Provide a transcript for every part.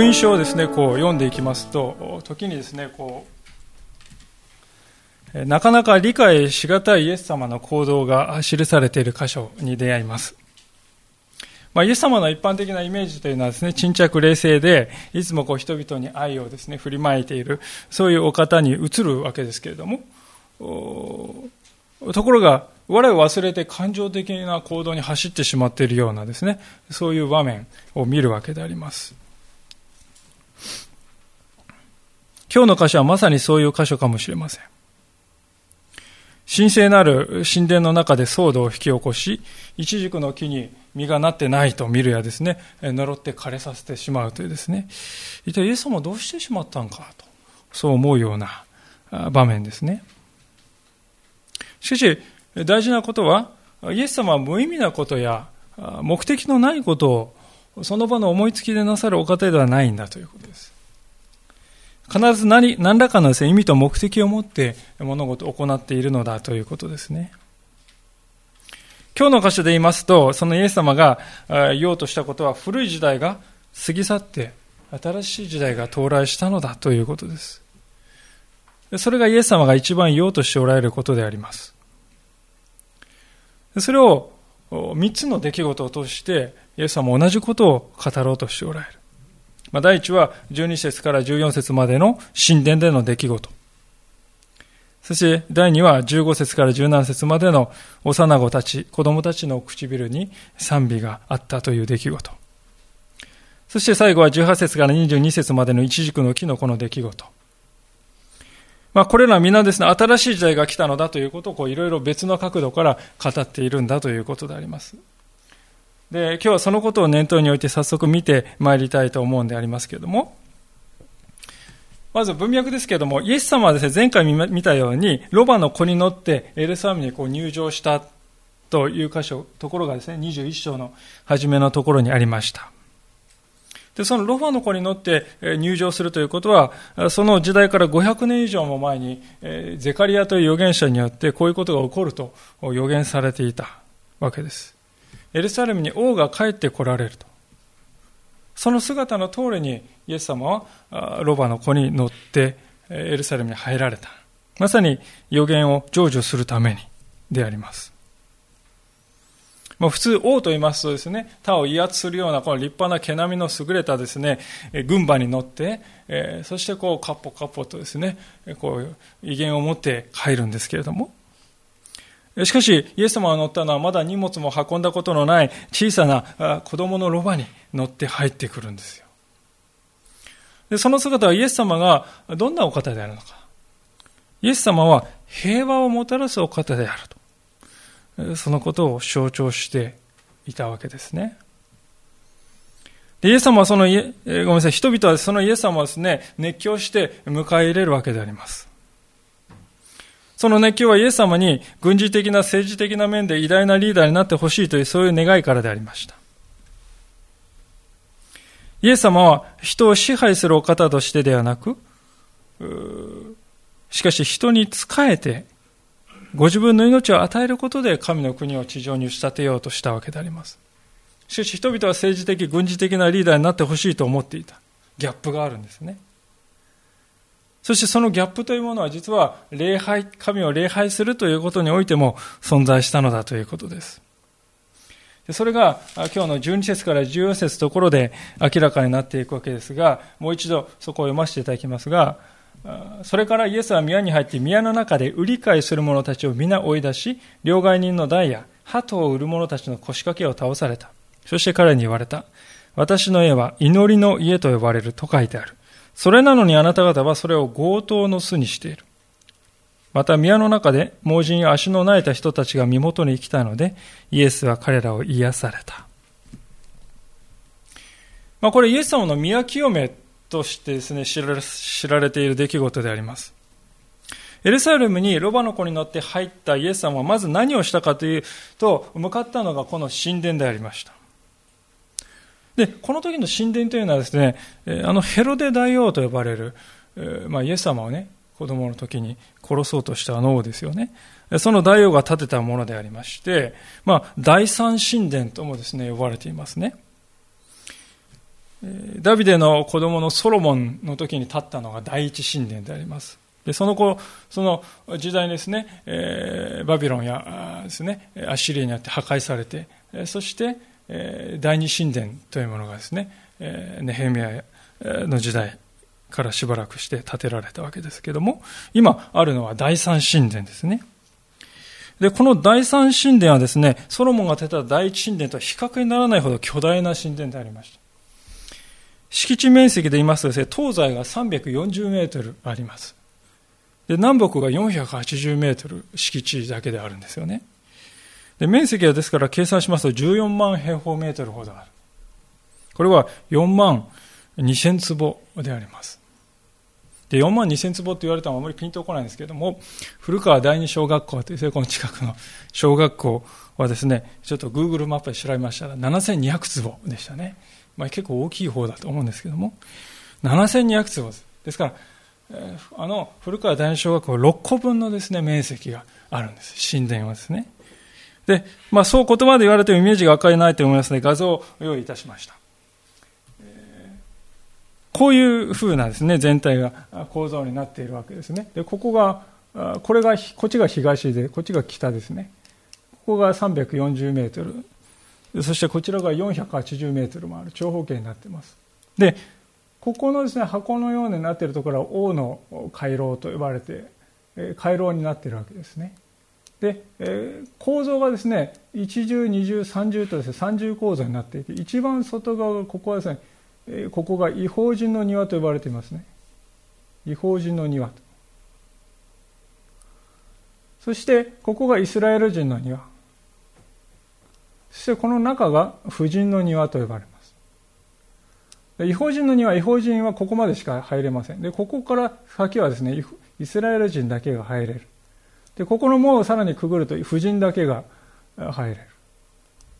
福音書をですね、こう読んでいきますと、時にですね、こう、なかなか理解しがたいイエス様の行動が記されている箇所に出会います。まあ、イエス様の一般的なイメージというのはですね、沈着冷静で、いつもこう人々に愛をですね、振りまいている、そういうお方に移るわけですけれども、ところが、我を忘れて感情的な行動に走ってしまっているようなですね、そういう場面を見るわけであります。今日の箇所はまさにそういう箇所かもしれません。神聖なる神殿の中で騒動を引き起こし、一軸の木に実がなってないと見るやですね、呪って枯れさせてしまうというですね、一体イエス様はどうしてしまったんかと、そう思うような場面ですね。しかし、大事なことは、イエス様は無意味なことや目的のないことをその場の思いつきでなさるお方ではないんだということです。必ず何何らかのです、ね、意味と目的を持って物事を行っているのだということですね。今日の箇所で言いますと、そのイエス様が言おうとしたことは古い時代が過ぎ去って新しい時代が到来したのだということです。それがイエス様が一番言おうとしておられることであります。それを三つの出来事を通して、イエス様は同じことを語ろうとしておられる。まあ、第一は12節から14節までの神殿での出来事。そして第二は15節から17節までの幼子たち、子供たちの唇に賛美があったという出来事。そして最後は18節から22節までの一軸の木のこの出来事。まあ、これら皆ですね、新しい時代が来たのだということをいろいろ別の角度から語っているんだということであります。で、今日はそのことを念頭に置いて早速見てまいりたいと思うんでありますけれども、まず文脈ですけれども、イエス様はですね、前回見たように、ロバの子に乗ってエルサレムにこう入場したという箇所、ところがですね、21章の初めのところにありました。で、そのロバの子に乗って入場するということは、その時代から500年以上も前に、ゼカリアという預言者によってこういうことが起こると予言されていたわけです。エルサレムに王が帰って来られると。その姿の通りにイエス様はロバの子に乗ってエルサレムに入られた。まさに予言を成就するためにであります。ま、普通王と言いますとですね、他を威圧するようなこの立派な毛並みの優れたですね、軍馬に乗って、え、そしてこうカッポカッポとですね、こう威厳を持って入るんですけれども、しかし、イエス様が乗ったのはまだ荷物も運んだことのない小さな子供のロバに乗って入ってくるんですよ。でその姿はイエス様がどんなお方であるのか。イエス様は平和をもたらすお方であると。そのことを象徴していたわけですね。でイエス様はその、ごめんなさい、人々はそのイエス様をですね、熱狂して迎え入れるわけであります。その熱狂はイエス様に軍事的な政治的な面で偉大なリーダーになってほしいというそういう願いからでありました。イエス様は人を支配するお方としてではなく、しかし人に仕えて、ご自分の命を与えることで神の国を地上に仕立てようとしたわけであります。しかし人々は政治的、軍事的なリーダーになってほしいと思っていた。ギャップがあるんですね。そしてそのギャップというものは実は礼拝、神を礼拝するということにおいても存在したのだということです。それが今日の12節から14節ところで明らかになっていくわけですが、もう一度そこを読ませていただきますが、それからイエスは宮に入って宮の中で売り買いする者たちを皆追い出し、両替人の台や鳩を売る者たちの腰掛けを倒された。そして彼に言われた。私の家は祈りの家と呼ばれると書いてある。それなのにあなた方はそれを強盗の巣にしている。また宮の中で盲人や足の苗えた人たちが身元に来たので、イエスは彼らを癒された。まあ、これイエス様の宮清めとしてですね知られ、知られている出来事であります。エルサレムにロバの子に乗って入ったイエス様はまず何をしたかというと、向かったのがこの神殿でありました。で、この時の神殿というのはですね、あのヘロデ大王と呼ばれる、まあ、イエス様をね、子供の時に殺そうとしたあの王ですよね。その大王が建てたものでありまして、まあ、第三神殿ともですね、呼ばれていますね。ダビデの子供のソロモンの時に建ったのが第一神殿であります。でその後、その時代にですね、えー、バビロンやですね、アッシリアによって破壊されて、そして、第二神殿というものがですね、ネヘミヤの時代からしばらくして建てられたわけですけども、今あるのは第三神殿ですね。で、この第三神殿はですね、ソロモンが建てた第一神殿とは比較にならないほど巨大な神殿でありました。敷地面積で言いますとですね、東西が340メートルあります。で、南北が480メートル敷地だけであるんですよね。で、面積はですから計算しますと14万平方メートルほどある。これは4万2000坪であります。で、4万2000坪って言われたのはあまりピンとこないんですけれども、古川第二小学校という、この近くの小学校はですね、ちょっと Google マップで調べましたら7200坪でしたね。まあ、結構大きい方だと思うんですけども、7200坪です。ですから、あの古川大小学校6個分のですね、面積があるんです。神殿はですね。で、まあ、そう言葉で言われてもイメージが分かりないと思いますので、画像を用意いたしました。こういう風なですね、全体が構造になっているわけですね。で、ここが、これが、こっちが東で、こっちが北ですね。ここが340メートル。そしてこちらが480メートルもある長方形になっています。で、ここのですね、箱のようになっているところは王の回廊と呼ばれて、回廊になっているわけですね。で、構造がですね、一重、二重、三重とですね、三重構造になっていて、一番外側がここはですね、ここが違法人の庭と呼ばれていますね。違法人の庭と。そして、ここがイスラエル人の庭。そしてこの中が婦人の庭と呼ばれます。違法人の庭、違法人はここまでしか入れません。で、ここから先はですね、イスラエル人だけが入れる。で、ここの門をさらにくぐると婦人だけが入れる。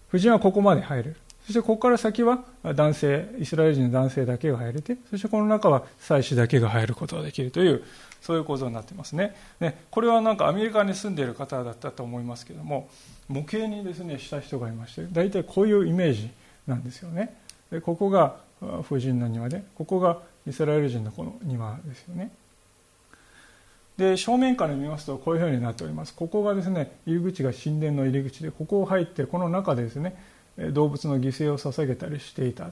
婦人はここまで入れる。そしてここから先は男性、イスラエル人の男性だけが入れて、そしてこの中は祭司だけが入ることができるという、そういう構造になってますね。で、これはなんかアメリカに住んでいる方だったと思いますけども、模型にですねした人がいまして大体こういうイメージなんですよねでここが婦人の庭でここがイスラエル人のこの庭ですよねで正面から見ますとこういうふうになっております。ここがですね入り口が神殿の入り口でここを入ってこの中でですね動物の犠牲を捧げたりしていた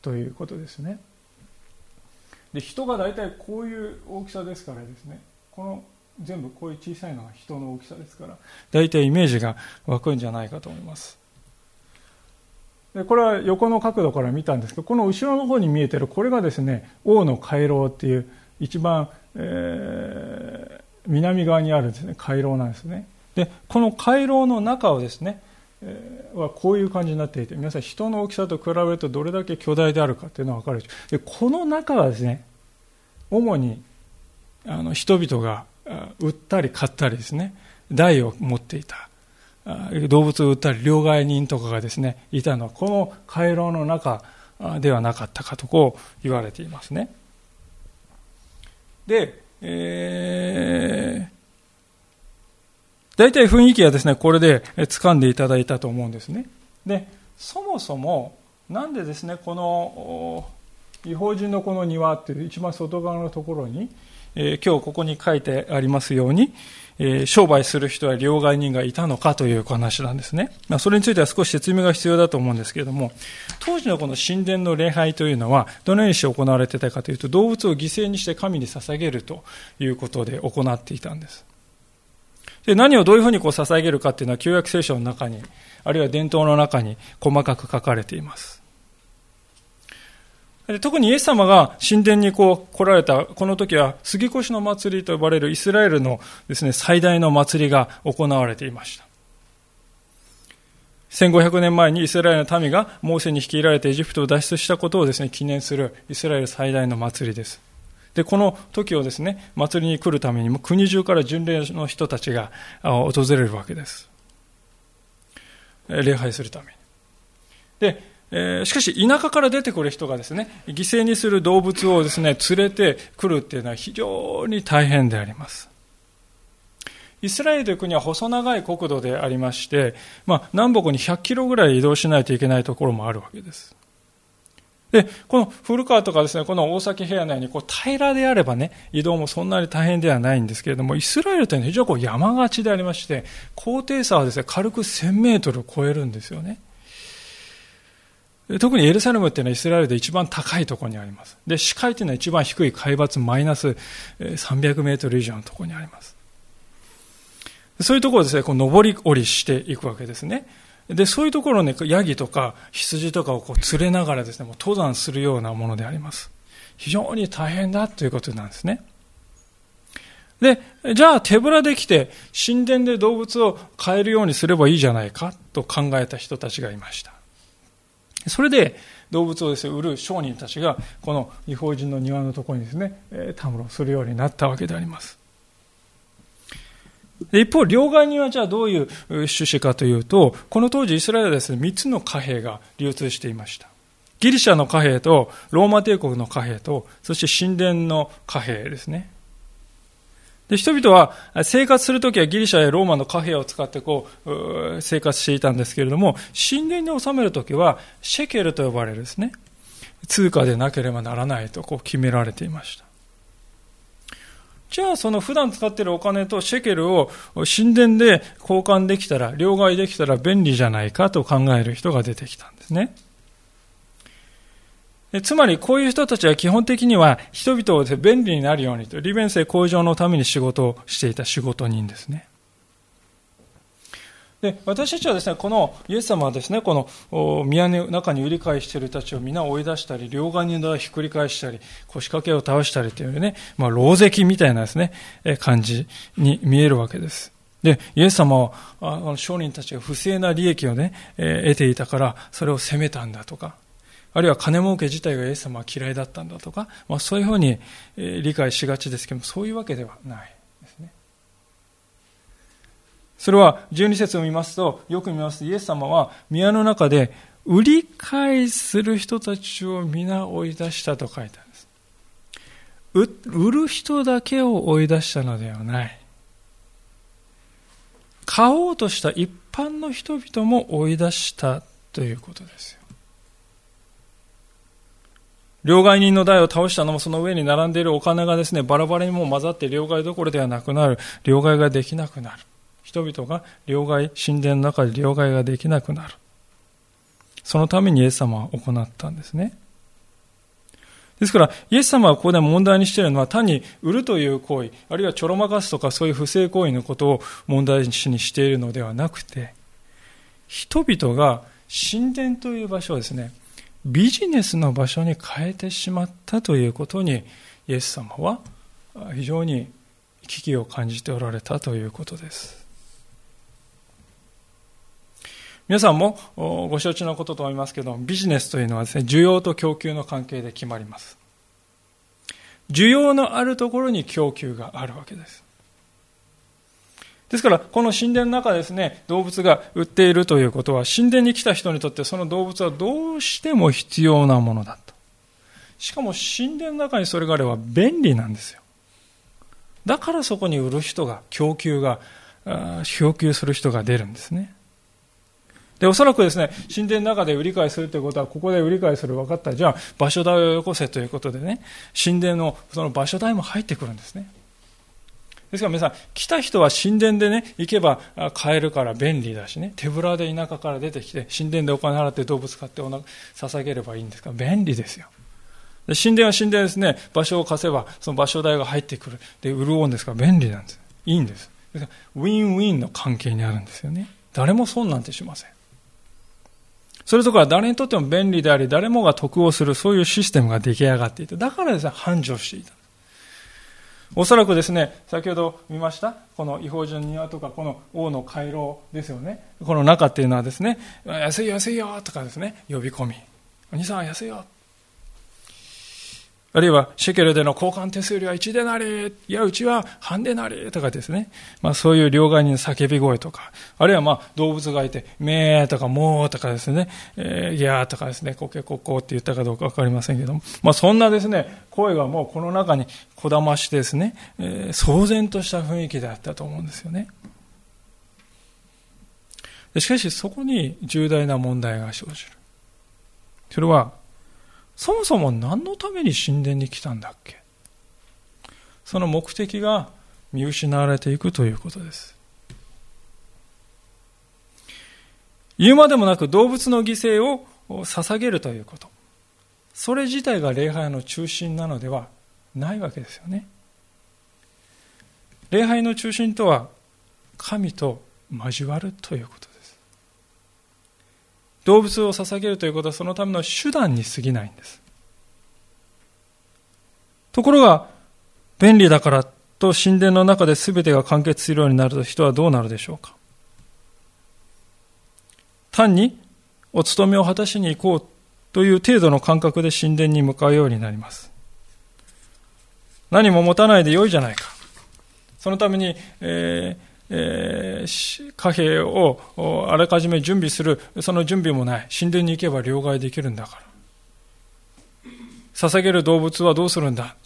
ということですね。で人が大体こういう大きさですからですねこの全部こういう小さいのが人の大きさですから大体イメージが湧くんじゃないかと思います。でこれは横の角度から見たんですけどこの後ろの方に見えてるこれがですね王の回廊っていう一番、えー、南側にあるですね回廊なんですね。でこの回廊の中をですね、えー、はこういう感じになっていて皆さん人の大きさと比べるとどれだけ巨大であるかっていうのが分かるでこの中はですね主にあの人々が売ったり買ったりですね台を持っていた。動物を売ったり両替人とかがですねいたのはこの回廊の中ではなかったかとこう言われていますね。で、えー、大体雰囲気はですねこれで掴んでいただいたと思うんですね。でそもそもなんでですねこの違法人のこの庭っていう一番外側のところにえー、今日ここに書いてありますように、え、商売する人や両替人がいたのかという話なんですね。まあ、それについては少し説明が必要だと思うんですけれども、当時のこの神殿の礼拝というのは、どのようにして行われていたかというと、動物を犠牲にして神に捧げるということで行っていたんです。で何をどういうふうにこう捧げるかというのは、旧約聖書の中に、あるいは伝統の中に細かく書かれています。特にイエス様が神殿にこう来られた、この時は杉越の祭りと呼ばれるイスラエルのですね、最大の祭りが行われていました。1500年前にイスラエルの民がモーセに率いられてエジプトを脱出したことをですね、記念するイスラエル最大の祭りです。で、この時をですね、祭りに来るためにも国中から巡礼の人たちが訪れるわけです。礼拝するために。で、えー、しかし田舎から出てくる人がですね、犠牲にする動物をですね、連れてくるっていうのは非常に大変であります。イスラエルという国は細長い国土でありまして、まあ、南北に100キロぐらい移動しないといけないところもあるわけです。で、この古川とかですね、この大崎平野のようにこう平らであればね、移動もそんなに大変ではないんですけれども、イスラエルというのは非常にこう山がちでありまして、高低差はですね、軽く1000メートルを超えるんですよね。特にエルサレムっていうのはイスラエルで一番高いところにあります。で、視界というのは一番低い海抜マイナス300メートル以上のところにあります。そういうところをですね、こう上り下りしていくわけですね。で、そういうところね、ヤギとか羊とかをこう連れながらですね、もう登山するようなものであります。非常に大変だということなんですね。で、じゃあ手ぶらで来て神殿で動物を飼えるようにすればいいじゃないかと考えた人たちがいました。それで動物をですね、売る商人たちがこの違法人の庭のところにですね、たむろするようになったわけであります。一方、両替にはじゃあどういう趣旨かというと、この当時イスラエルはですね、3つの貨幣が流通していました。ギリシャの貨幣と、ローマ帝国の貨幣と、そして神殿の貨幣ですね。で、人々は生活するときはギリシャやローマの貨幣を使ってこう、生活していたんですけれども、神殿に納めるときは、シェケルと呼ばれるですね、通貨でなければならないとこう決められていました。じゃあその普段使っているお金とシェケルを神殿で交換できたら、両替できたら便利じゃないかと考える人が出てきたんですね。つまりこういう人たちは基本的には人々を便利になるようにと利便性向上のために仕事をしていた仕事人ですね。で私たちはですね、このイエス様はですね、この宮の中に売り買いしている人たちを皆追い出したり、両側にひっくり返したり、腰掛けを倒したりというね、まあ、牢石みたいなですね、感じに見えるわけです。で、イエス様は、あの商人たちが不正な利益をね、え得ていたから、それを責めたんだとか、あるいは金儲け自体がイエス様は嫌いだったんだとか、まあ、そういうふうに理解しがちですけども、そういうわけではないですね。それは12節を見ますと、よく見ますと、イエス様は宮の中で売り買いする人たちを皆追い出したと書いてあるんです。売る人だけを追い出したのではない。買おうとした一般の人々も追い出したということですよ。両替人の台を倒したのもその上に並んでいるお金がですね、バラバラにも混ざって両替どころではなくなる。両替ができなくなる。人々が両替、神殿の中で両替ができなくなる。そのためにイエス様は行ったんですね。ですから、イエス様はここで問題にしているのは単に売るという行為、あるいはちょろまかすとかそういう不正行為のことを問題にしているのではなくて、人々が神殿という場所をですね、ビジネスの場所に変えてしまったということにイエス様は非常に危機を感じておられたということです。皆さんもご承知のことと思いますけどビジネスというのはですね需要と供給の関係で決まります。需要のあるところに供給があるわけです。ですから、この神殿の中ですね、動物が売っているということは、神殿に来た人にとってその動物はどうしても必要なものだと。しかも神殿の中にそれがあれば便利なんですよ。だからそこに売る人が、供給が、供給する人が出るんですね。で、おそらくですね、神殿の中で売り買いするということは、ここで売り買いする分かった。じゃあ、場所代をよこせということでね、神殿のその場所代も入ってくるんですね。ですから皆さん、来た人は神殿でね、行けば買えるから便利だしね、手ぶらで田舎から出てきて、神殿でお金払って動物買ってお腹捧げればいいんですから、便利ですよ。で神殿は神殿ですね、場所を貸せば、その場所代が入ってくる。で、潤うんですから便利なんです。いいんです。ですウィンウィンの関係にあるんですよね。誰も損なんてしません。それとか誰にとっても便利であり、誰もが得をする、そういうシステムが出来上がっていて、だからですね、繁盛していた。おそらくですね、先ほど見ました、この違法人庭とか、この王の回廊ですよね。この中っていうのはですね、安い安いよとかですね、呼び込み。お兄さん安いよ。あるいはシェケルでの交換手数料は1でなり、いや、うちは半でなりとかですね。まあそういう両替人の叫び声とか、あるいはまあ動物がいて、めーとかもーとかですね、えー、ギャーとかですね、コケココって言ったかどうかわかりませんけども、まあそんなですね、声がもうこの中にこだましてですね、えー、騒然とした雰囲気であったと思うんですよね。しかしそこに重大な問題が生じる。それは、そもそも何のために神殿に来たんだっけ？その目的が見失われていくということです。言うまでもなく動物の犠牲を捧げるということ。それ自体が礼拝の中心なのではないわけですよね。礼拝の中心とは神と交わるということです。動物を捧げるということはそのための手段に過ぎないんです。ところが、便利だからと神殿の中で全てが完結するようになると人はどうなるでしょうか単にお勤めを果たしに行こうという程度の感覚で神殿に向かうようになります。何も持たないでよいじゃないか。そのために、えー貨幣をあらかじめ準備する、その準備もない。神殿に行けば両替できるんだから。捧げる動物はどうするんだ？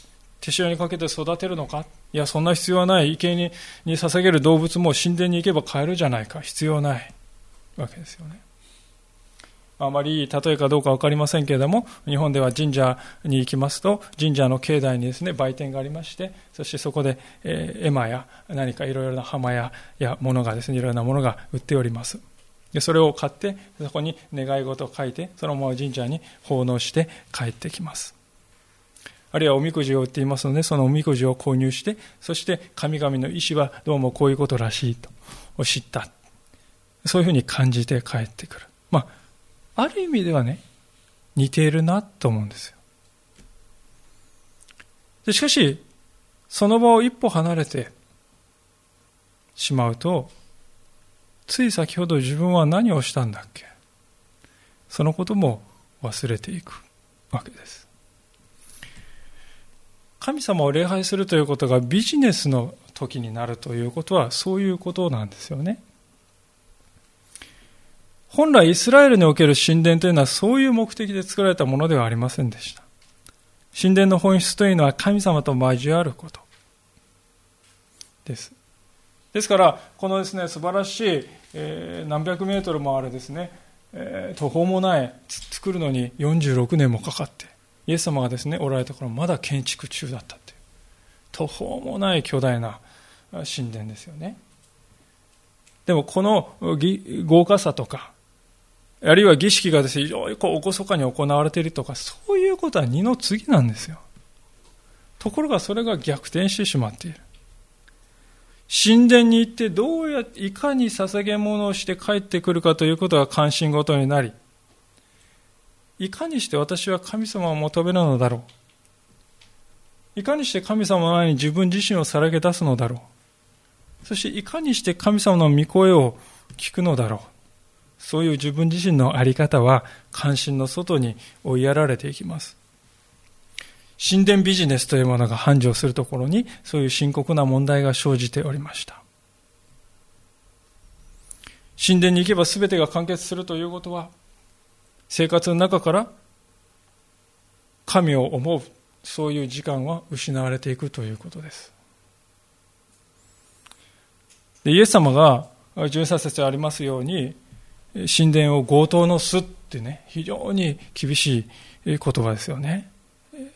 手塩にかけて育てるのか？いや、そんな必要はない。生贄に捧げる動物も神殿に行けば買えるじゃないか。必要ないわけですよね。あまりいい例えかどうか分かりませんけれども、日本では神社に行きますと、神社の境内にですね、売店がありまして、そしてそこで、えー、絵馬や何かいろいろな浜やや物がですね、いろいろなものが売っております。でそれを買って、そこに願い事を書いて、そのまま神社に奉納して帰ってきます。あるいはおみくじを売っていますので、そのおみくじを購入して、そして神々の意志はどうもこういうことらしいと知った。そういうふうに感じて帰ってくる。まあある意味ではね、似ているなと思うんですよ。でしかし、その場を一歩離れてしまうと、つい先ほど自分は何をしたんだっけ？そのことも忘れていくわけです。神様を礼拝するということがビジネスの時になるということはそういうことなんですよね。本来イスラエルにおける神殿というのはそういう目的で作られたものではありませんでした。神殿の本質というのは神様と交わることです。ですから、このですね、素晴らしい、えー、何百メートルもあるですね、えー、途方もない、作るのに46年もかかって、イエス様がですね、おられた頃まだ建築中だったという、途方もない巨大な神殿ですよね。でもこの豪華さとか、あるいは儀式がですね、非常にこう、厳かに行われているとか、そういうことは二の次なんですよ。ところがそれが逆転してしまっている。神殿に行ってどうやいかに捧げ物をして帰ってくるかということが関心事になり、いかにして私は神様を求めるのだろう。いかにして神様の前に自分自身をさらけ出すのだろう。そしていかにして神様の御声を聞くのだろう。そういう自分自身の在り方は関心の外に追いやられていきます。神殿ビジネスというものが繁盛するところにそういう深刻な問題が生じておりました。神殿に行けば全てが完結するということは生活の中から神を思うそういう時間は失われていくということです。でイエス様が13節ありますように神殿を強盗の巣ってね、非常に厳しい言葉ですよね。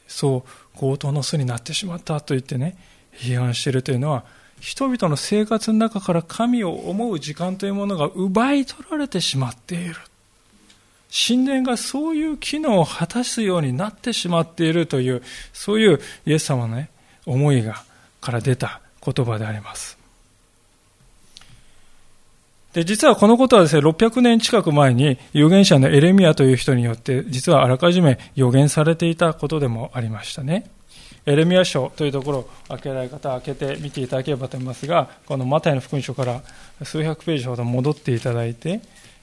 そう、強盗の巣になってしまったと言ってね、批判しているというのは、人々の生活の中から神を思う時間というものが奪い取られてしまっている。神殿がそういう機能を果たすようになってしまっているという、そういうイエス様のね、思いが、から出た言葉であります。で、実はこのことはですね、600年近く前に預言者のエレミアという人によって、実はあらかじめ予言されていたことでもありましたね。エレミア書というところを開けられ方、開けて見ていただければと思いますが、このマタイの福音書から数百ページほど戻っていただいて、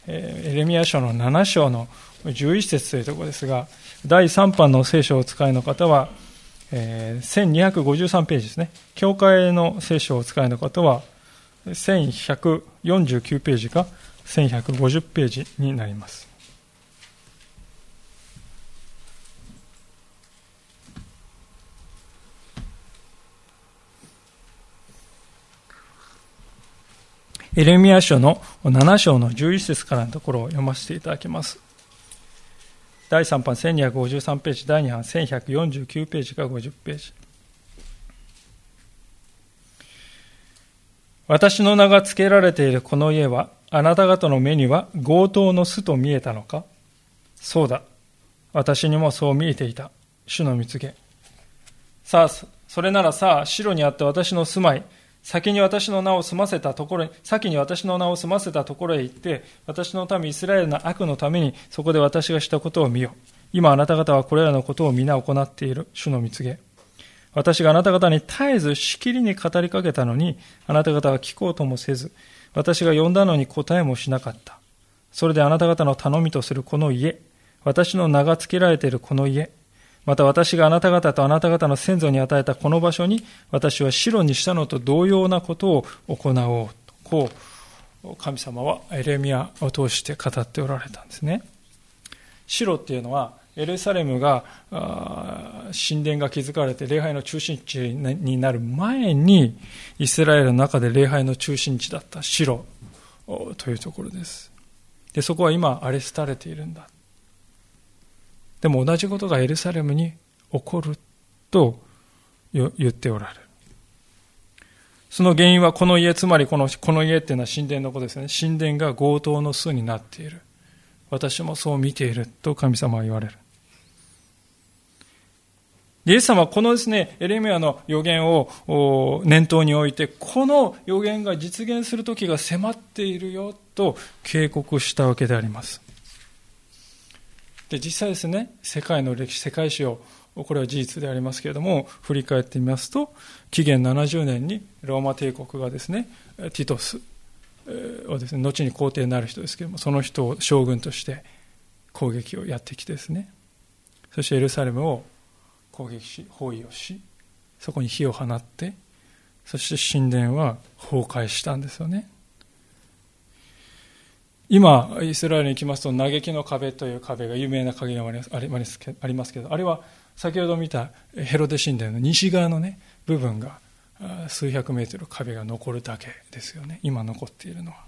エレミア書の7章の11節というところですが、第3版の聖書をお使いの方は、えー、1253ページですね。教会の聖書をお使いの方は、1149ページか1150ページになります。エレミア書の7章の11節からのところを読ませていただきます。第3版1253ページ、第2版1149ページから50ページ。私の名が付けられているこの家は、あなた方の目には強盗の巣と見えたのか？そうだ。私にもそう見えていた。主の蜜げ。さあ、それならさあ、白にあって私の住まい、先に私の名を済ませたところに、先に私の名を済ませたところへ行って、私の民イスラエルの悪のために、そこで私がしたことを見よ。今あなた方はこれらのことを皆行っている主の蜜げ。私があなた方に絶えずしきりに語りかけたのに、あなた方は聞こうともせず、私が呼んだのに答えもしなかった。それであなた方の頼みとするこの家、私の名が付けられているこの家、また私があなた方とあなた方の先祖に与えたこの場所に私は白にしたのと同様なことを行おうとこう神様はエレミアを通して語っておられたんですね白っていうのはエルサレムが神殿が築かれて礼拝の中心地になる前にイスラエルの中で礼拝の中心地だった白というところですでそこは今荒れ廃れているんだでも同じことがエルサレムに起こると言っておられる。その原因はこの家、つまりこのこの家っていうのは神殿のことですね。神殿が強盗の巣になっている。私もそう見ていると神様は言われる。イエス様はこのですね、エレミアの予言を念頭に置いて、この予言が実現する時が迫っているよと警告したわけであります。で実際ですね世界の歴史世界史をこれは事実でありますけれども振り返ってみますと紀元70年にローマ帝国がですねティトスをですね後に皇帝になる人ですけれどもその人を将軍として攻撃をやってきてですねそしてエルサレムを攻撃し包囲をしそこに火を放ってそして神殿は崩壊したんですよね今、イスラエルに行きますと、嘆きの壁という壁が有名な影がありますけど、あれは先ほど見たヘロデ神殿の西側の、ね、部分が数百メートル壁が残るだけですよね、今残っているのは。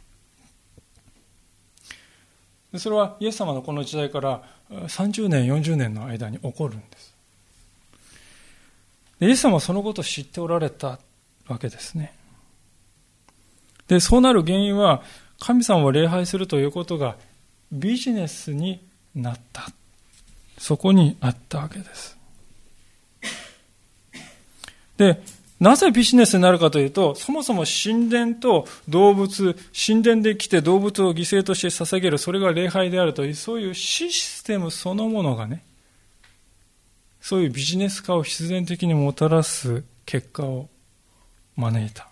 それはイエス様のこの時代から30年、40年の間に起こるんです。イエス様はそのことを知っておられたわけですね。で、そうなる原因は、神様を礼拝するということがビジネスになった。そこにあったわけです。で、なぜビジネスになるかというと、そもそも神殿と動物、神殿で来て動物を犠牲として捧げる、それが礼拝であるという、そういうシステムそのものがね、そういうビジネス化を必然的にもたらす結果を招いた。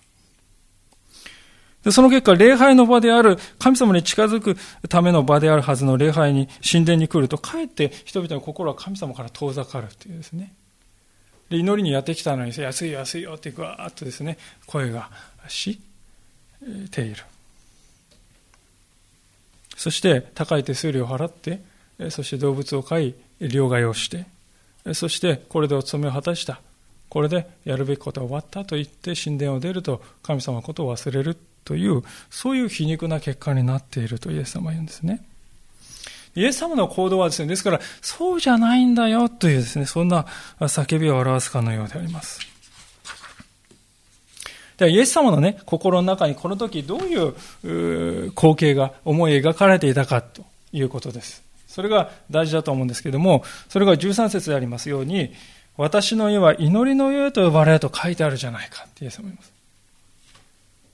でその結果、礼拝の場である、神様に近づくための場であるはずの礼拝に、神殿に来ると、かえって人々の心は神様から遠ざかるというですね。で祈りにやってきたのに、安い安いよってぐわーっとですね、声がしている。そして、高い手数料を払って、そして動物を飼い、両替をして、そしてこれでお務めを果たした。これでやるべきことは終わったと言って神殿を出ると神様のことを忘れるという、そういう皮肉な結果になっているとイエス様は言うんですね。イエス様の行動はですね、ですから、そうじゃないんだよというですね、そんな叫びを表すかのようであります。では、イエス様のね、心の中にこの時どういう光景が思い描かれていたかということです。それが大事だと思うんですけれども、それが13節でありますように、私の家は祈りの家と呼ばれると書いてあるじゃないかってイエス様言います。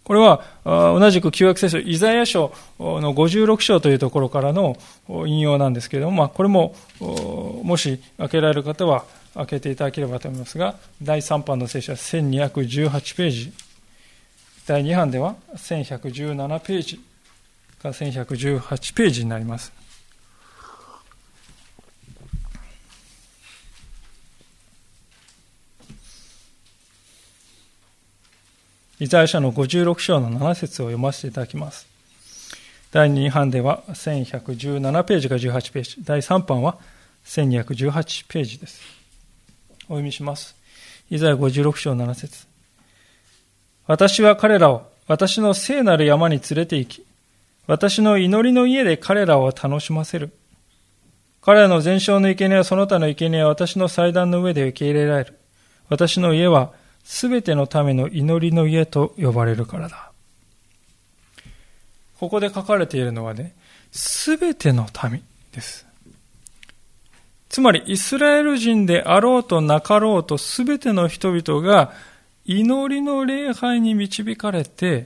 これは同じく旧約聖書、イザヤ書の56章というところからの引用なんですけれども、まあ、これも、もし開けられる方は開けていただければと思いますが、第3版の聖書は1218ページ、第2版では1117ページが1118ページになります。イザヤ書の56章の7節を読ませていただきます。第2版では1117ページが18ページ、第3版は1218ページです。お読みします。イザヤ56章7節私は彼らを私の聖なる山に連れて行き、私の祈りの家で彼らを楽しませる。彼らの全焼の生贄はその他の生贄は私の祭壇の上で受け入れられる。私の家はすべてのための祈りの家と呼ばれるからだ。ここで書かれているのはね、すべての民です。つまり、イスラエル人であろうとなかろうとすべての人々が祈りの礼拝に導かれて、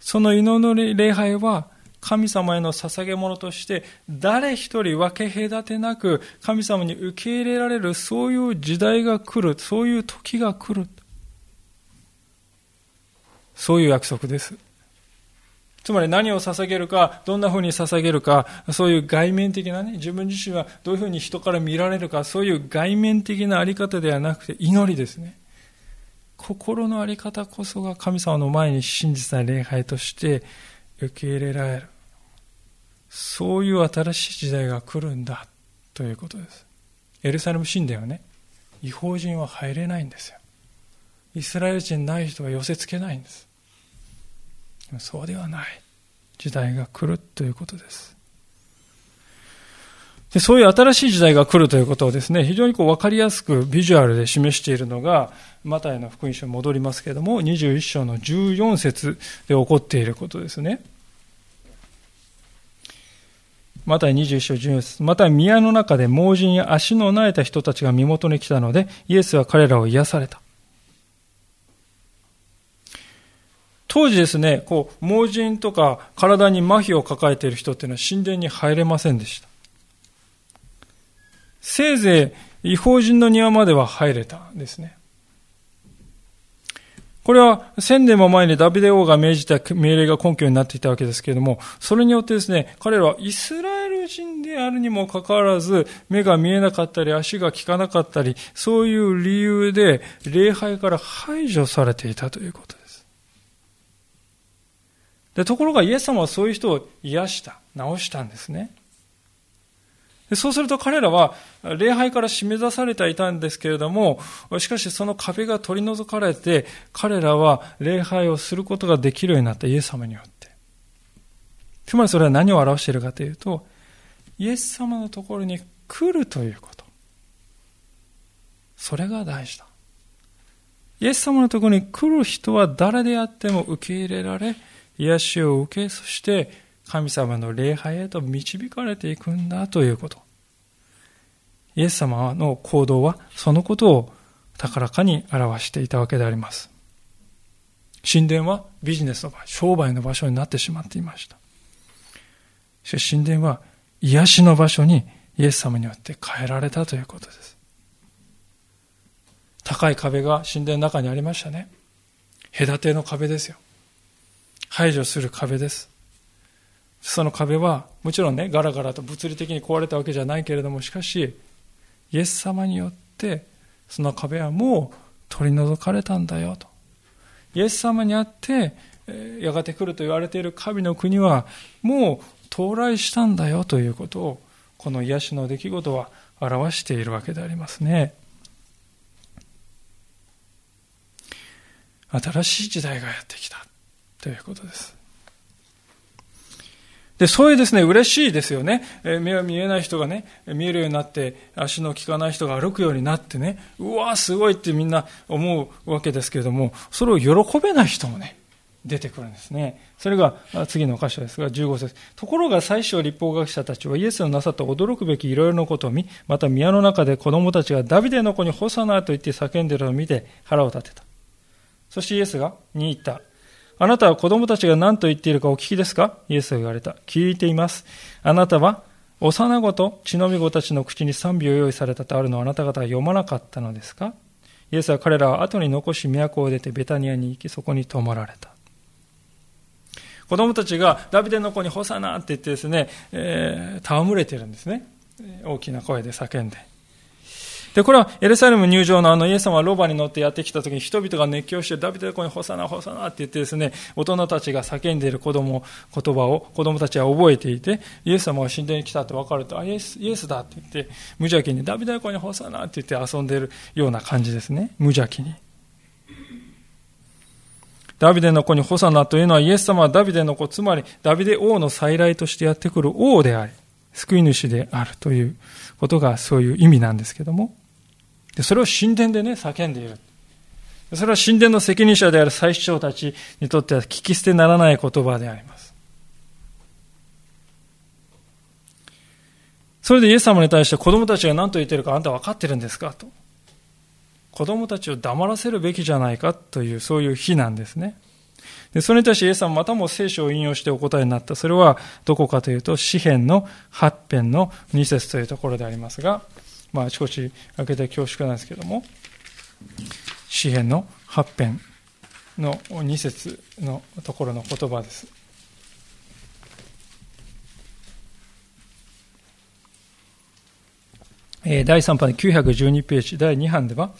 その祈りの礼拝は神様への捧げ物として誰一人分け隔てなく神様に受け入れられるそういう時代が来る、そういう時が来る。そういう約束です。つまり何を捧げるか、どんな風に捧げるか、そういう外面的なね、自分自身はどういう風に人から見られるか、そういう外面的なあり方ではなくて祈りですね。心のあり方こそが神様の前に真実な礼拝として受け入れられる。そういう新しい時代が来るんだということです。エルサレム神殿はね、違法人は入れないんですよ。イスラエル人ない人は寄せつけないんです。そうではない時代が来るということです。でそういう新しい時代が来るということをですね、非常にこう分かりやすくビジュアルで示しているのが、マタイの福音書に戻りますけれども、21章の14節で起こっていることですね。また21章14節また宮の中で盲人や足の苗えた人たちが身元に来たので、イエスは彼らを癒された。当時ですね、こう、盲人とか体に麻痺を抱えている人っていうのは神殿に入れませんでした。せいぜい違法人の庭までは入れたんですね。これは千年も前にダビデ王が命じた命令が根拠になっていたわけですけれども、それによってですね、彼らはイスラエル人であるにもかかわらず、目が見えなかったり、足が効かなかったり、そういう理由で礼拝から排除されていたということです。で、ところがイエス様はそういう人を癒した、治したんですね。でそうすると彼らは礼拝から締め出されていたんですけれども、しかしその壁が取り除かれて、彼らは礼拝をすることができるようになったイエス様によって。つまりそれは何を表しているかというと、イエス様のところに来るということ。それが大事だ。イエス様のところに来る人は誰であっても受け入れられ、癒しを受け、そして神様の礼拝へと導かれていくんだということ。イエス様の行動はそのことを高らかに表していたわけであります。神殿はビジネスの場、商売の場所になってしまっていました。しかし神殿は癒しの場所にイエス様によって変えられたということです。高い壁が神殿の中にありましたね。隔ての壁ですよ。排除する壁です。その壁はもちろんねガラガラと物理的に壊れたわけじゃないけれどもしかしイエス様によってその壁はもう取り除かれたんだよと。イエス様にあってやがて来ると言われている神の国はもう到来したんだよということをこの癒しの出来事は表しているわけでありますね。新しい時代がやってきた。ということですで、そういうですね、嬉しいですよね。目が見えない人がね、見えるようになって、足の利かない人が歩くようになってね、うわーすごいってみんな思うわけですけれども、それを喜べない人もね、出てくるんですね。それが次の箇所ですが、15節ところが最初立法学者たちはイエスのなさった驚くべきいろいろなことを見、また宮の中で子供たちがダビデの子に干さないと言って叫んでるのを見て腹を立てた。そしてイエスが、に言った。あなたは子供たちが何と言っているかお聞きですか？イエスが言われた。聞いています。あなたは、幼子と血のみ子たちの口に賛美を用意されたとあるのをあなた方は読まなかったのですか？イエスは彼らを後に残し都を出てベタニアに行きそこに泊まられた。子供たちがダビデの子にホサナって言ってですね、えー、戯れてるんですね。大きな声で叫んで。で、これはエルサレム入場のあのイエス様はロバに乗ってやってきた時に人々が熱狂してダビデの子にホサナホサナって言ってですね、大人たちが叫んでいる子供、言葉を子供たちは覚えていて、イエス様が神殿に来たって分かると、あ、イエス、イエスだって言って、無邪気にダビデの子にホサナって言って遊んでいるような感じですね。無邪気に。ダビデの子にホサナというのはイエス様はダビデの子、つまりダビデ王の再来としてやってくる王であり、救い主であるということがそういう意味なんですけども、でそれを神殿でね、叫んでいる。それは神殿の責任者である最首長たちにとっては聞き捨てならない言葉であります。それでイエス様に対して子供たちが何と言っているかあんた分かってるんですか？と。子供たちを黙らせるべきじゃないかという、そういう日なんですね。で、それに対してイエス様またも聖書を引用してお答えになった。それはどこかというと、詩篇の8編の2節というところでありますが、まあ、あちこち開けて恐縮なんですけども、詩篇の8編の2節のところの言葉です。第3版で912ページ、第2版では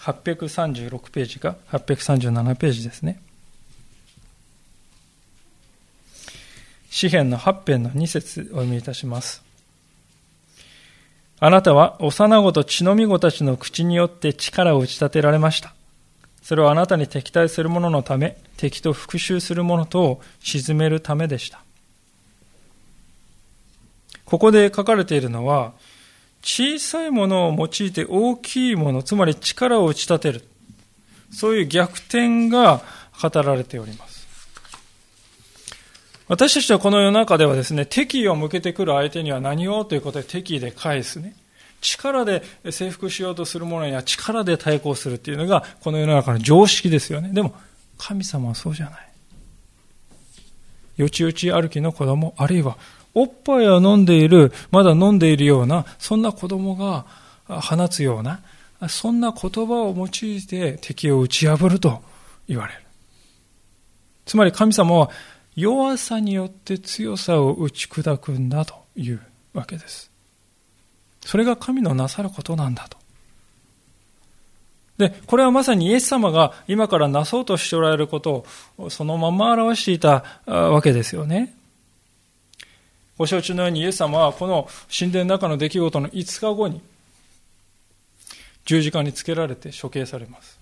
836ページか837ページですね。詩篇の8編の2節お読みいたします。あなたは幼子と血のみ子たちの口によって力を打ち立てられました。それはあなたに敵対する者のため、敵と復讐する者とを沈めるためでした。ここで書かれているのは、小さいものを用いて大きいもの、つまり力を打ち立てる。そういう逆転が語られております。私たちはこの世の中ではですね、敵意を向けてくる相手には何をということで敵意で返すね。力で征服しようとする者には力で対抗するっていうのがこの世の中の常識ですよね。でも、神様はそうじゃない。よちよち歩きの子供、あるいはおっぱいを飲んでいる、まだ飲んでいるような、そんな子供が放つような、そんな言葉を用いて敵を打ち破ると言われる。つまり神様は弱さによって強さを打ち砕くんだというわけです。それが神のなさることなんだと。で、これはまさにイエス様が今からなそうとしておられることをそのまま表していたわけですよね。ご承知のようにイエス様はこの神殿の中の出来事の5日後に十字架につけられて処刑されます。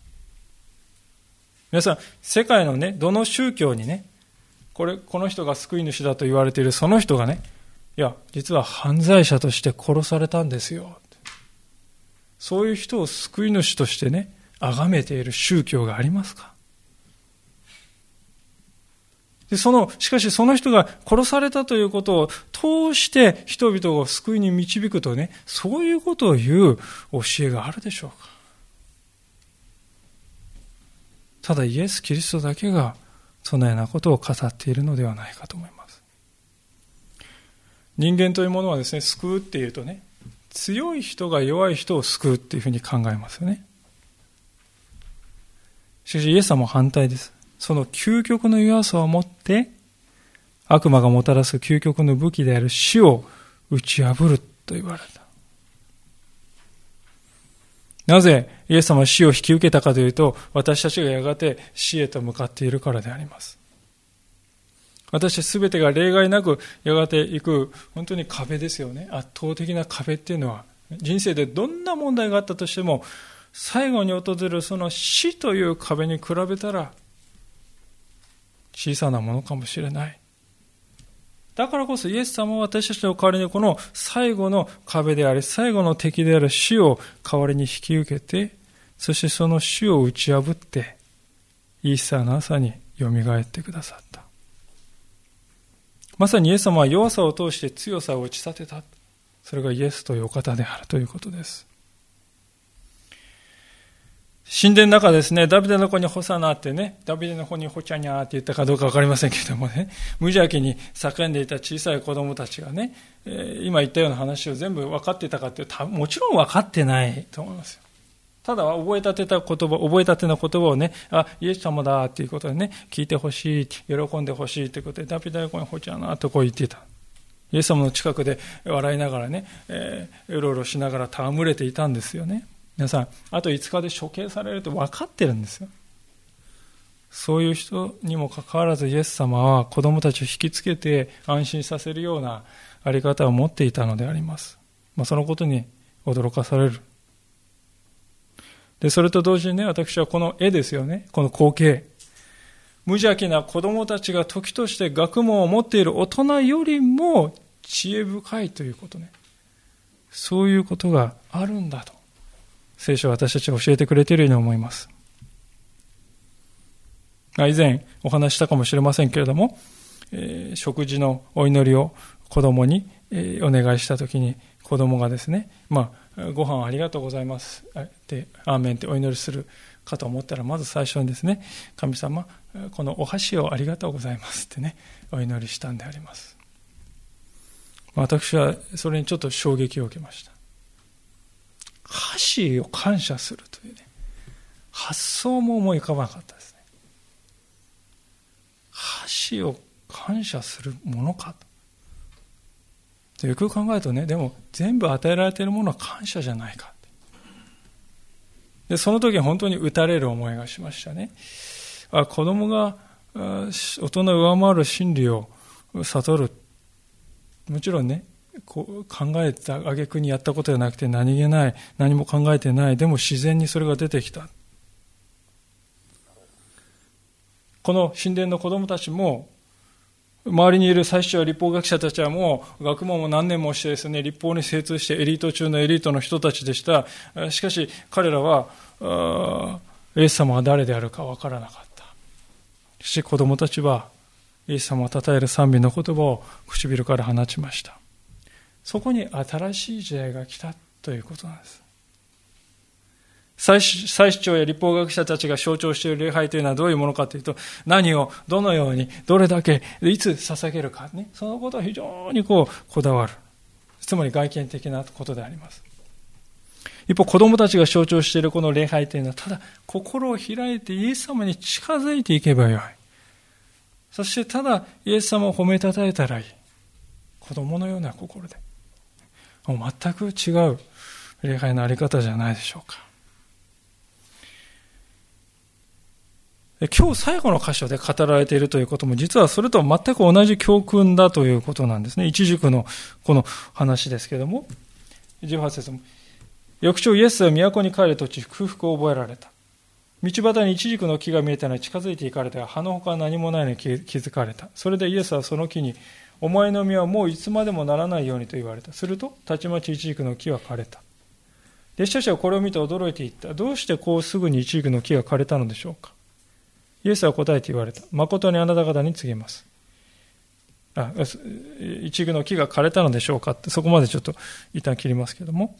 皆さん、世界のね、どの宗教にね、これ、この人が救い主だと言われているその人がね、いや、実は犯罪者として殺されたんですよ。そういう人を救い主としてね、崇めている宗教がありますか？で、その、しかしその人が殺されたということを通して人々を救いに導くとね、そういうことを言う教えがあるでしょうか？ただイエス・キリストだけがそのようなことを語っているのではないかと思います。人間というものはですね、救うっていうとね、強い人が弱い人を救うっていうふうに考えますよね。しかしイエス様も反対です。その究極の弱さを持って、悪魔がもたらす究極の武器である死を打ち破ると言われた。なぜイエス様は死を引き受けたかというと、私たちがやがて死へと向かっているからであります。私たちすべてが例外なくやがて行く本当に壁ですよね。圧倒的な壁っていうのは、人生でどんな問題があったとしても、最後に訪れるその死という壁に比べたら小さなものかもしれない。だからこそイエス様は私たちの代わりにこの最後の壁であり、最後の敵である死を代わりに引き受けて、そしてその死を打ち破って、イースターの朝によみがえってくださった。まさにイエス様は弱さを通して強さを打ち立てた。それがイエスというお方であるということです。神殿の中ですね、ダビデの子にホサナってね、ダビデの子にホチャニャーって言ったかどうかわかりませんけどもね、無邪気に叫んでいた小さい子供たちがね、え、今言ったような話を全部分かってたかっていうと、もちろん分かってないと思いますよ。ただ、覚えたてた言葉、覚えたての言葉をね、あ、イエス様だっていうことでね、聞いてほしい、喜んでほしいということで、ダビデの子にホチャナーとこう言っていた。イエス様の近くで笑いながらね、えー、うろうろしながら戯れていたんですよね。皆さん、あと5日で処刑されると分かってるんですよ。そういう人にもかかわらずイエス様は子供たちを引きつけて安心させるようなあり方を持っていたのであります。まあ、そのことに驚かされる。で、それと同時にね、私はこの絵ですよね、この光景。無邪気な子供たちが時として学問を持っている大人よりも知恵深いということね。そういうことがあるんだと。聖書は私たちが教えてくれているように思います。以前お話したかもしれませんけれども、えー、食事のお祈りを子供に、えー、お願いしたときに子供がですね、まあ、ご飯ありがとうございます。で、アーメンってお祈りするかと思ったら、まず最初にですね、神様、このお箸をありがとうございますってね、お祈りしたんであります。私はそれにちょっと衝撃を受けました。箸を感謝するというね、発想も思い浮かばなかったですね。箸を感謝するものかと。よく考えるとね、でも全部与えられているものは感謝じゃないか。でその時本当に打たれる思いがしましたね。あ子供が大人を上回る真理を悟る。もちろんね、こう考えた挙句にやったことじゃなくて何気ない、何も考えてない、でも自然にそれが出てきた。この神殿の子供たちも、周りにいる最初は立法学者たちはもう学問も何年もしてですね、立法に精通してエリート中のエリートの人たちでした。しかし彼らは、イエス様は誰であるかわからなかった。しかし子供たちは、イエス様を称える賛美の言葉を唇から放ちました。そこに新しい時代が来たということなんです。祭司長や立法学者たちが象徴している礼拝というのはどういうものかというと、何をどのように、どれだけ、いつ捧げるかね、そのことは非常にこう、こだわる。つまり外見的なことであります。一方、子供たちが象徴しているこの礼拝というのは、ただ心を開いてイエス様に近づいていけばよい。そしてただイエス様を褒めたたえたらいい。子供のような心で。もう全く違う礼拝のあり方じゃないでしょうか。今日最後の箇所で語られているということも実はそれと全く同じ教訓だということなんですね。一軸のこの話ですけども、18節も、翌朝イエスは都に帰る途中空腹を覚えられた。道端に一軸の木が見えたのに近づいていかれたが、葉の他は何もないのに気づかれた。それでイエスはその木に、お前の実はもういつまでもならないようにと言われた。すると、たちまち一軸の木は枯れた。弟子たちはこれを見て驚いていった。どうしてこうすぐに一軸の木が枯れたのでしょうかイエスは答えて言われた。誠にあなた方に告げます。あ、一具の木が枯れたのでしょうかって、そこまでちょっと一旦切りますけども。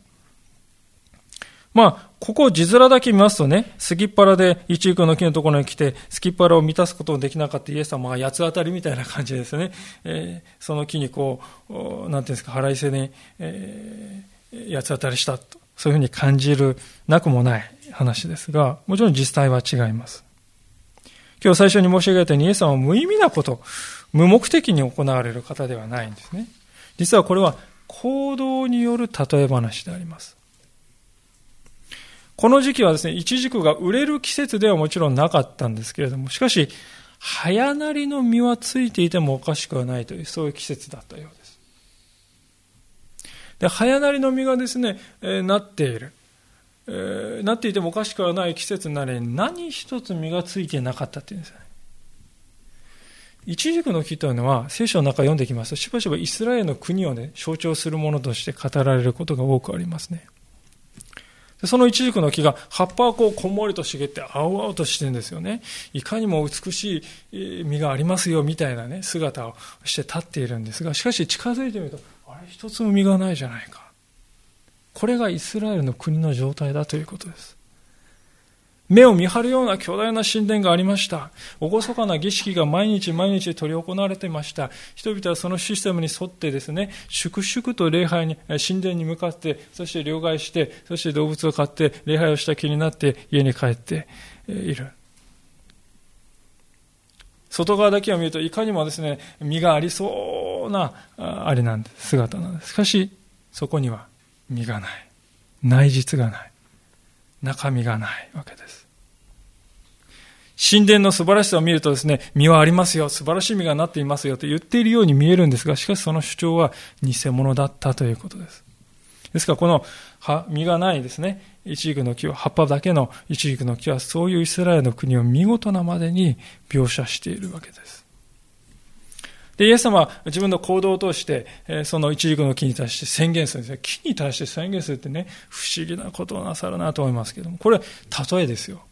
まあ、ここ字面だけ見ますとね、すきっ腹で一具の木のところに来て、すきっ腹を満たすことのできなかったイエス様が八つ当たりみたいな感じですね。えー、その木にこう、なんていうんですか、腹いせに、えー、八つ当たりしたと。そういうふうに感じるなくもない話ですが、もちろん実際は違います。今日最初に申し上げたようにイエス様は無意味なこと、無目的に行われる方ではないんですね。実はこれは行動による例え話であります。この時期はですね、一軸が売れる季節ではもちろんなかったんですけれども、しかし、早なりの実はついていてもおかしくはないという、そういう季節だったようです。で、早なりの実がですね、えー、なっている。えー、なっていてもおかしくはない季節なり何一つ実がついてなかったっていうんですよね。一軸の木というのは聖書の中読んできますとしばしばイスラエルの国をね象徴するものとして語られることが多くありますね。その一軸の木が葉っぱはこうこんもりと茂って青々としてるんですよね。いかにも美しい実がありますよみたいなね姿をして立っているんですがしかし近づいてみるとあれ一つも実がないじゃないか。これがイスラエルの国の状態だということです。目を見張るような巨大な神殿がありました。厳かな儀式が毎日毎日執り行われていました。人々はそのシステムに沿ってですね、粛々と礼拝に、神殿に向かって、そして両替して、そして動物を飼って、礼拝をした気になって家に帰っている。外側だけを見るといかにもですね、実がありそうなあれなんです、姿なんです。しかし、そこには身がない。内実がない。中身がないわけです。神殿の素晴らしさを見るとですね、身はありますよ、素晴らしい身がなっていますよと言っているように見えるんですが、しかしその主張は偽物だったということです。ですから、この実がないですね、イチジクの木は、葉っぱだけのイチジクの木は、そういうイスラエルの国を見事なまでに描写しているわけです。で、イエス様は自分の行動を通して、そのイチジクの木に対して宣言するんですよ。木に対して宣言するってね、不思議なことをなさるなと思いますけども、これ、例えですよ。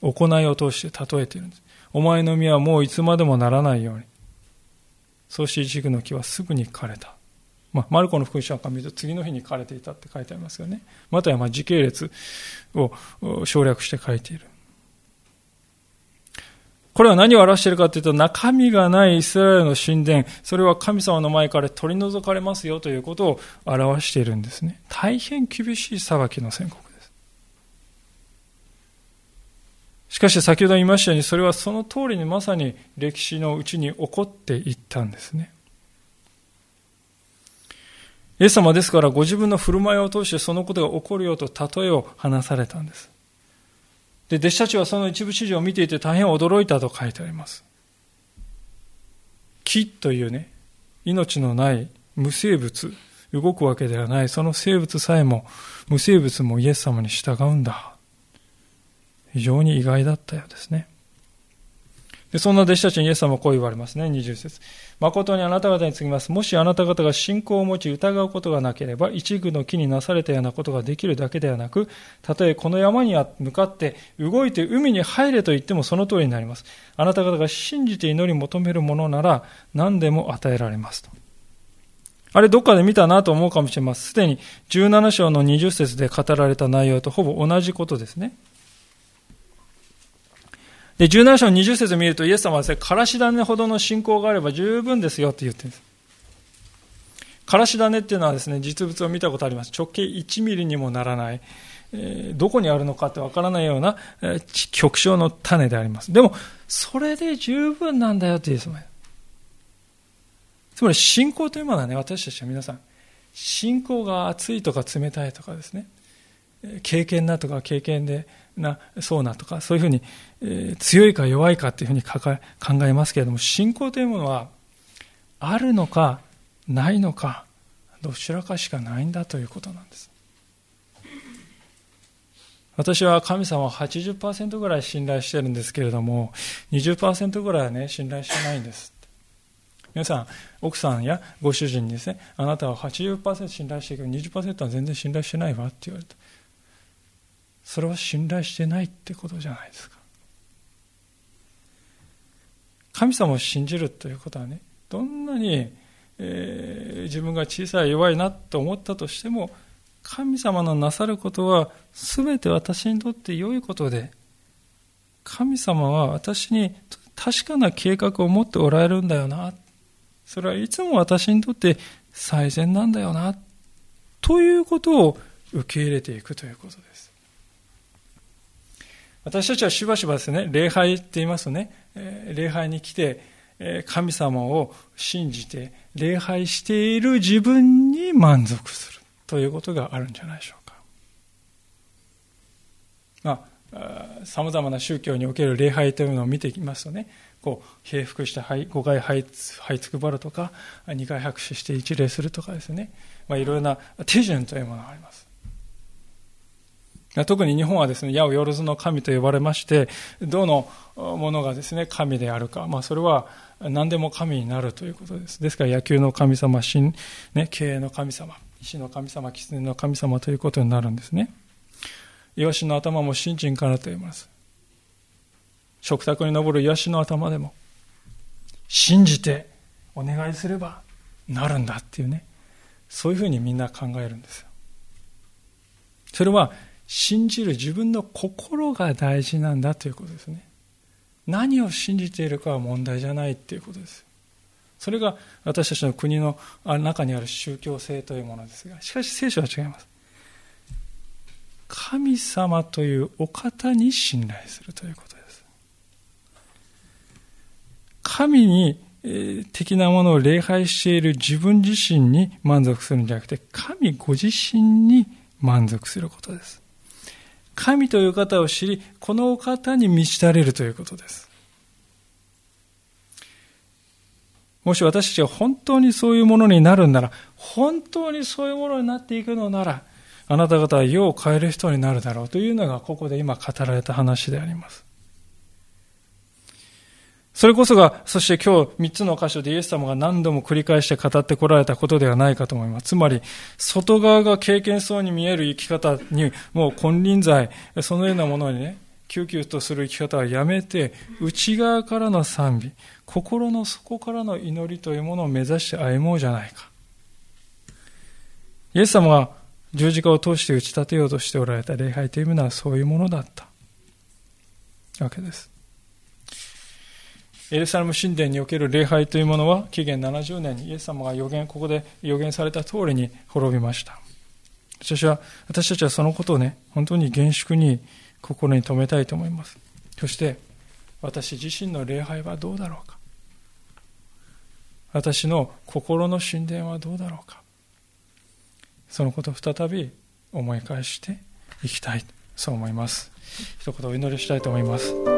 行いを通して例えているんです。お前の実はもういつまでもならないように。そうしてイチジクの木はすぐに枯れた。まあ、マルコの福音書なんか見ると次の日に枯れていたって書いてありますよね。またはま時系列を省略して書いている。これは何を表しているかというと、中身がないイスラエルの神殿、それは神様の前から取り除かれますよということを表しているんですね。大変厳しい裁きの宣告です。しかし先ほど言いましたように、それはその通りにまさに歴史のうちに起こっていったんですね。イエス様ですからご自分の振る舞いを通してそのことが起こるよと例えを話されたんです。で、弟子たちはその一部始終を見ていて大変驚いたと書いてあります。木というね、命のない無生物、動くわけではない、その生物さえも、無生物もイエス様に従うんだ。非常に意外だったようですね。でそんな弟子たちにイエス様はこう言われますね、20節。誠にあなた方に告ぎます。もしあなた方が信仰を持ち疑うことがなければ、一具の木になされたようなことができるだけではなく、たとえこの山に向かって動いて海に入れと言ってもその通りになります。あなた方が信じて祈り求めるものなら何でも与えられますと。あれどっかで見たなと思うかもしれません。すでに17章の20節で語られた内容とほぼ同じことですね。で、17章20節を見るとイエス様はですね、からし種ほどの信仰があれば十分ですよって言ってるんです。からし種っていうのはですね、実物を見たことあります。直径1ミリにもならない、えー、どこにあるのかってわからないような、えー、極小の種であります。でも、それで十分なんだよって言うんですつまり信仰というものはね、私たちは皆さん、信仰が熱いとか冷たいとかですね、経験なとか経験でな、そうなとか、そういうふうに、えー、強いか弱いかっていうふうに考えますけれども、信仰というものは、あるのか、ないのか、どちらかしかないんだということなんです。私は神様を80%ぐらい信頼してるんですけれども、20%ぐらいはね、信頼してないんです。皆さん、奥さんやご主人にですね、あなたは80%信頼してるけど20%は全然信頼してないわって言われた。それは信頼してないってことじゃないですか。神様を信じるということはねどんなに、えー、自分が小さい弱いなと思ったとしても神様のなさることは全て私にとって良いことで神様は私に確かな計画を持っておられるんだよな。それはいつも私にとって最善なんだよな。ということを受け入れていくということです。私たちはしばしばですね、礼拝って言いますとね、礼拝に来て、神様を信じて礼拝している自分に満足するということがあるんじゃないでしょうか。まあ、様々な宗教における礼拝というのを見ていきますとね、こう、平服して5回はいつくばるとか、2回拍手して一礼するとかですね、まあ、いろいろな手順というものがあります。特に日本はですね、矢をよろずの神と呼ばれまして、どのものがですね、神であるか、まあそれは何でも神になるということです。ですから野球の神様、神、ね、経営の神様、石の神様、狐の神様ということになるんですね。イワシの頭も新人からと言います。食卓に登るイワシの頭でも、信じてお願いすればなるんだっていうね、そういうふうにみんな考えるんですよ。それは信じる自分の心が大事なんだということですね。何を信じているかは問題じゃないということです。それが私たちの国の中にある宗教性というものですが、しかし聖書は違います。神様というお方に信頼するということです。神に的なものを礼拝している自分自身に満足するんじゃなくて、神ご自身に満足することです。神という方を知り、このお方に満ち足れるということです。もし私たちが本当にそういうものになるんなら、本当にそういうものになっていくのなら、あなた方は世を変える人になるだろうというのがここで今語られた話であります。それこそが、そして今日三つの箇所でイエス様が何度も繰り返して語ってこられたことではないかと思います。つまり、外側が経験そうに見える生き方に、もう金輪際、そのようなものにね、救急とする生き方はやめて、内側からの賛美、心の底からの祈りというものを目指して歩もうじゃないか。イエス様が十字架を通して打ち立てようとしておられた礼拝というものはそういうものだったわけです。エルサレム神殿における礼拝というものは紀元70年にイエス様が予言ここで予言された通りに滅びました。私は私たちはそのことをね本当に厳粛に心に留めたいと思います。そして私自身の礼拝はどうだろうか。私の心の神殿はどうだろうか。そのことを再び思い返していきたいそう思います。一言お祈りしたいと思います。